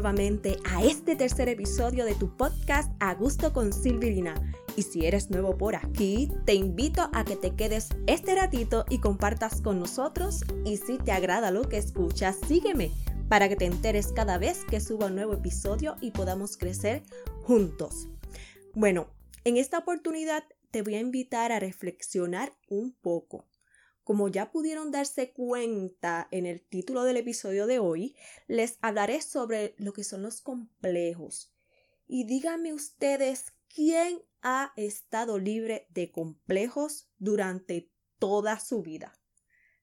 nuevamente a este tercer episodio de tu podcast A Gusto con Silvirina. Y si eres nuevo por aquí, te invito a que te quedes este ratito y compartas con nosotros. Y si te agrada lo que escuchas, sígueme para que te enteres cada vez que suba un nuevo episodio y podamos crecer juntos. Bueno, en esta oportunidad te voy a invitar a reflexionar un poco. Como ya pudieron darse cuenta en el título del episodio de hoy, les hablaré sobre lo que son los complejos. Y díganme ustedes quién ha estado libre de complejos durante toda su vida.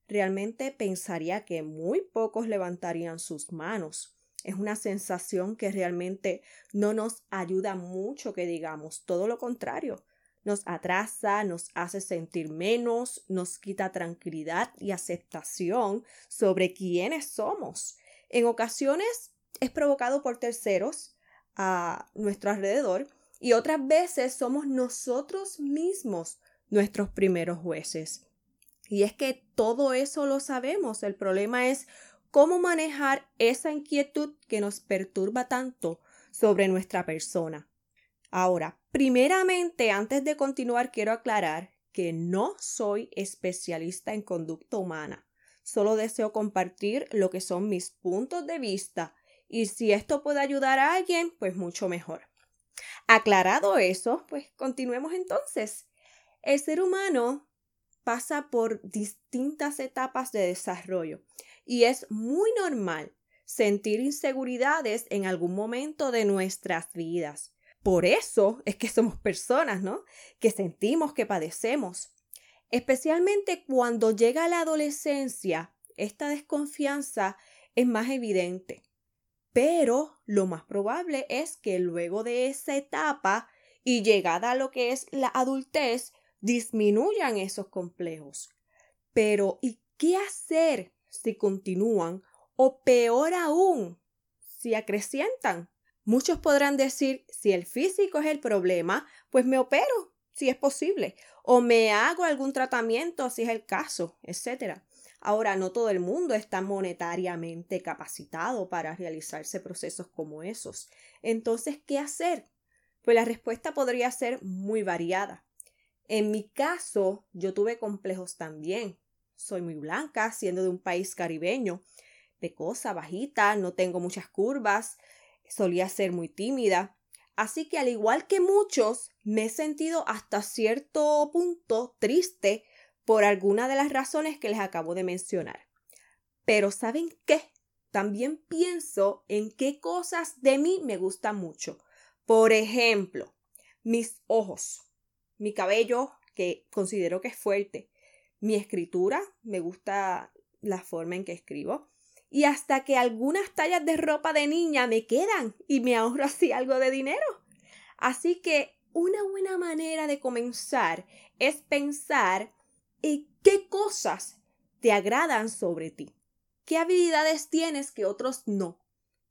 Realmente pensaría que muy pocos levantarían sus manos. Es una sensación que realmente no nos ayuda mucho que digamos, todo lo contrario nos atrasa, nos hace sentir menos, nos quita tranquilidad y aceptación sobre quiénes somos. En ocasiones es provocado por terceros a nuestro alrededor y otras veces somos nosotros mismos nuestros primeros jueces. Y es que todo eso lo sabemos. El problema es cómo manejar esa inquietud que nos perturba tanto sobre nuestra persona. Ahora, primeramente, antes de continuar, quiero aclarar que no soy especialista en conducta humana. Solo deseo compartir lo que son mis puntos de vista y si esto puede ayudar a alguien, pues mucho mejor. Aclarado eso, pues continuemos entonces. El ser humano pasa por distintas etapas de desarrollo y es muy normal sentir inseguridades en algún momento de nuestras vidas. Por eso es que somos personas, ¿no? Que sentimos que padecemos. Especialmente cuando llega la adolescencia, esta desconfianza es más evidente. Pero lo más probable es que luego de esa etapa y llegada a lo que es la adultez, disminuyan esos complejos. Pero ¿y qué hacer si continúan o peor aún, si acrecientan? Muchos podrán decir, si el físico es el problema, pues me opero, si es posible, o me hago algún tratamiento, si es el caso, etc. Ahora, no todo el mundo está monetariamente capacitado para realizarse procesos como esos. Entonces, ¿qué hacer? Pues la respuesta podría ser muy variada. En mi caso, yo tuve complejos también. Soy muy blanca, siendo de un país caribeño, de cosa bajita, no tengo muchas curvas, solía ser muy tímida, así que al igual que muchos, me he sentido hasta cierto punto triste por alguna de las razones que les acabo de mencionar. Pero ¿saben qué? También pienso en qué cosas de mí me gustan mucho. Por ejemplo, mis ojos, mi cabello, que considero que es fuerte, mi escritura, me gusta la forma en que escribo, y hasta que algunas tallas de ropa de niña me quedan y me ahorro así algo de dinero. Así que una buena manera de comenzar es pensar en qué cosas te agradan sobre ti, qué habilidades tienes que otros no,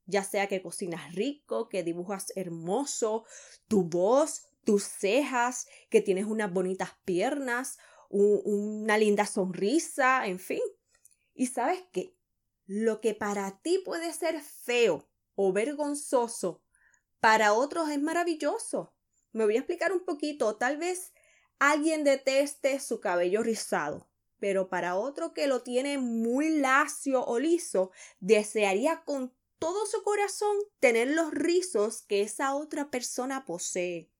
ya sea que cocinas rico, que dibujas hermoso, tu voz, tus cejas, que tienes unas bonitas piernas, una linda sonrisa, en fin. Y sabes qué, lo que para ti puede ser feo o vergonzoso, para otros es maravilloso. Me voy a explicar un poquito. Tal vez alguien deteste su cabello rizado, pero para otro que lo tiene muy lacio o liso, desearía con todo su corazón tener los rizos que esa otra persona posee.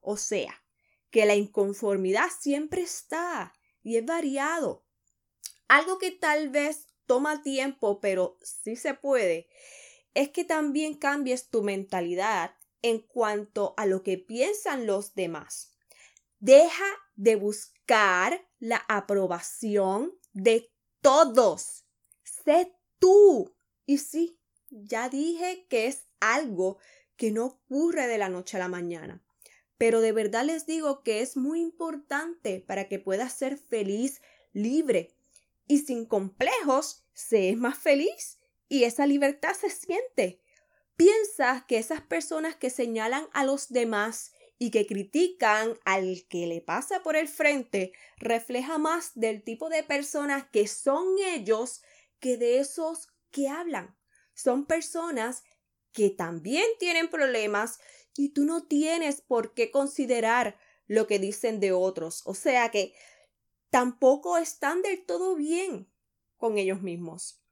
O sea, que la inconformidad siempre está y es variado. Algo que tal vez toma tiempo, pero sí se puede, es que también cambies tu mentalidad en cuanto a lo que piensan los demás. Deja de buscar la aprobación de todos. Sé tú. Y sí, ya dije que es algo que no ocurre de la noche a la mañana. Pero de verdad les digo que es muy importante para que puedas ser feliz, libre, y sin complejos se es más feliz y esa libertad se siente. Piensa que esas personas que señalan a los demás y que critican al que le pasa por el frente refleja más del tipo de personas que son ellos que de esos que hablan. Son personas que también tienen problemas y tú no tienes por qué considerar lo que dicen de otros. O sea que tampoco están del todo bien con ellos mismos.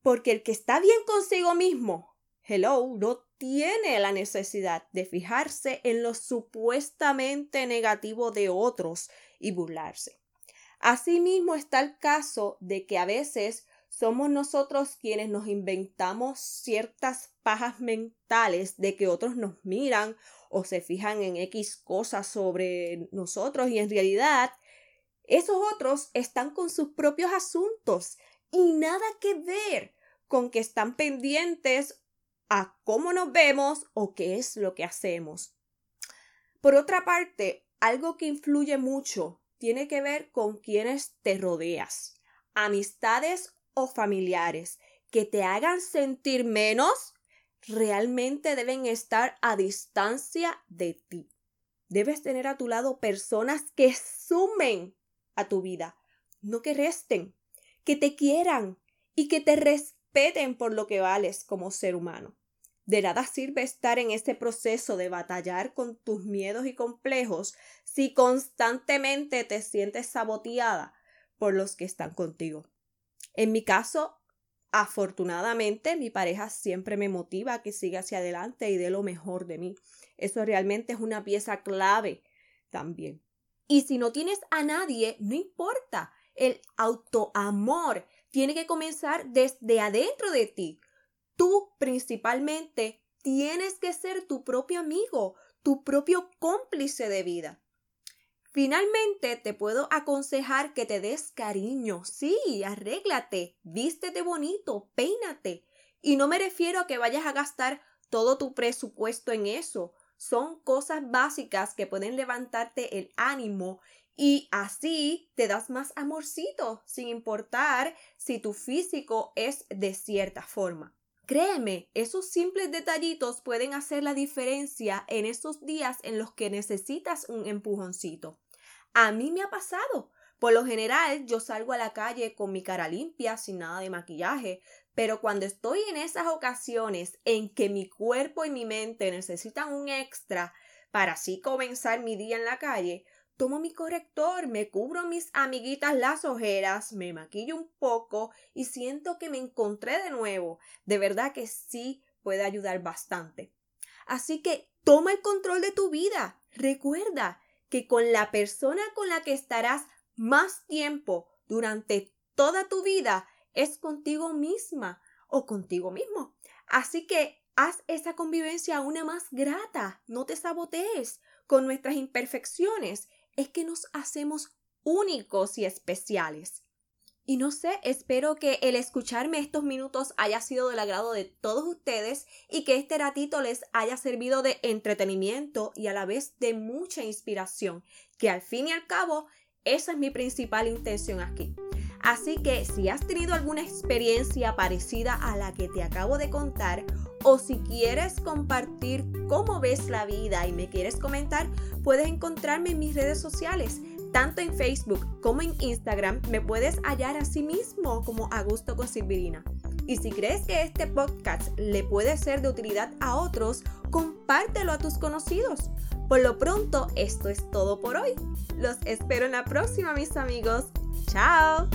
Porque el que está bien consigo mismo, hello, no tiene la necesidad de fijarse en lo supuestamente negativo de otros y burlarse. Asimismo está el caso de que a veces somos nosotros quienes nos inventamos ciertas pajas mentales de que otros nos miran o se fijan en X cosas sobre nosotros y en realidad esos otros están con sus propios asuntos y nada que ver con que están pendientes a cómo nos vemos o qué es lo que hacemos. Por otra parte, algo que influye mucho tiene que ver con quienes te rodeas, amistades o familiares que te hagan sentir menos, realmente deben estar a distancia de ti. Debes tener a tu lado personas que sumen a tu vida, no que resten, que te quieran y que te respeten por lo que vales como ser humano. De nada sirve estar en este proceso de batallar con tus miedos y complejos si constantemente te sientes saboteada por los que están contigo. En mi caso, afortunadamente, mi pareja siempre me motiva a que siga hacia adelante y dé lo mejor de mí. Eso realmente es una pieza clave también. Y si no tienes a nadie, no importa. El autoamor tiene que comenzar desde adentro de ti. Tú principalmente tienes que ser tu propio amigo, tu propio cómplice de vida. Finalmente, te puedo aconsejar que te des cariño. Sí, arréglate, vístete bonito, peínate. Y no me refiero a que vayas a gastar todo tu presupuesto en eso. Son cosas básicas que pueden levantarte el ánimo y así te das más amorcito, sin importar si tu físico es de cierta forma. Créeme, esos simples detallitos pueden hacer la diferencia en esos días en los que necesitas un empujoncito. A mí me ha pasado. Por lo general, yo salgo a la calle con mi cara limpia, sin nada de maquillaje, pero cuando estoy en esas ocasiones en que mi cuerpo y mi mente necesitan un extra para así comenzar mi día en la calle, tomo mi corrector, me cubro mis amiguitas las ojeras, me maquillo un poco y siento que me encontré de nuevo. De verdad que sí puede ayudar bastante. Así que toma el control de tu vida. Recuerda que con la persona con la que estarás más tiempo durante toda tu vida es contigo misma o contigo mismo. Así que haz esa convivencia una más grata. No te sabotees con nuestras imperfecciones es que nos hacemos únicos y especiales. Y no sé, espero que el escucharme estos minutos haya sido del agrado de todos ustedes y que este ratito les haya servido de entretenimiento y a la vez de mucha inspiración, que al fin y al cabo esa es mi principal intención aquí. Así que si has tenido alguna experiencia parecida a la que te acabo de contar o si quieres compartir cómo ves la vida y me quieres comentar, puedes encontrarme en mis redes sociales. Tanto en Facebook como en Instagram me puedes hallar a sí mismo como Augusto con Silvirina. Y si crees que este podcast le puede ser de utilidad a otros, compártelo a tus conocidos. Por lo pronto, esto es todo por hoy. Los espero en la próxima, mis amigos. ¡Chao!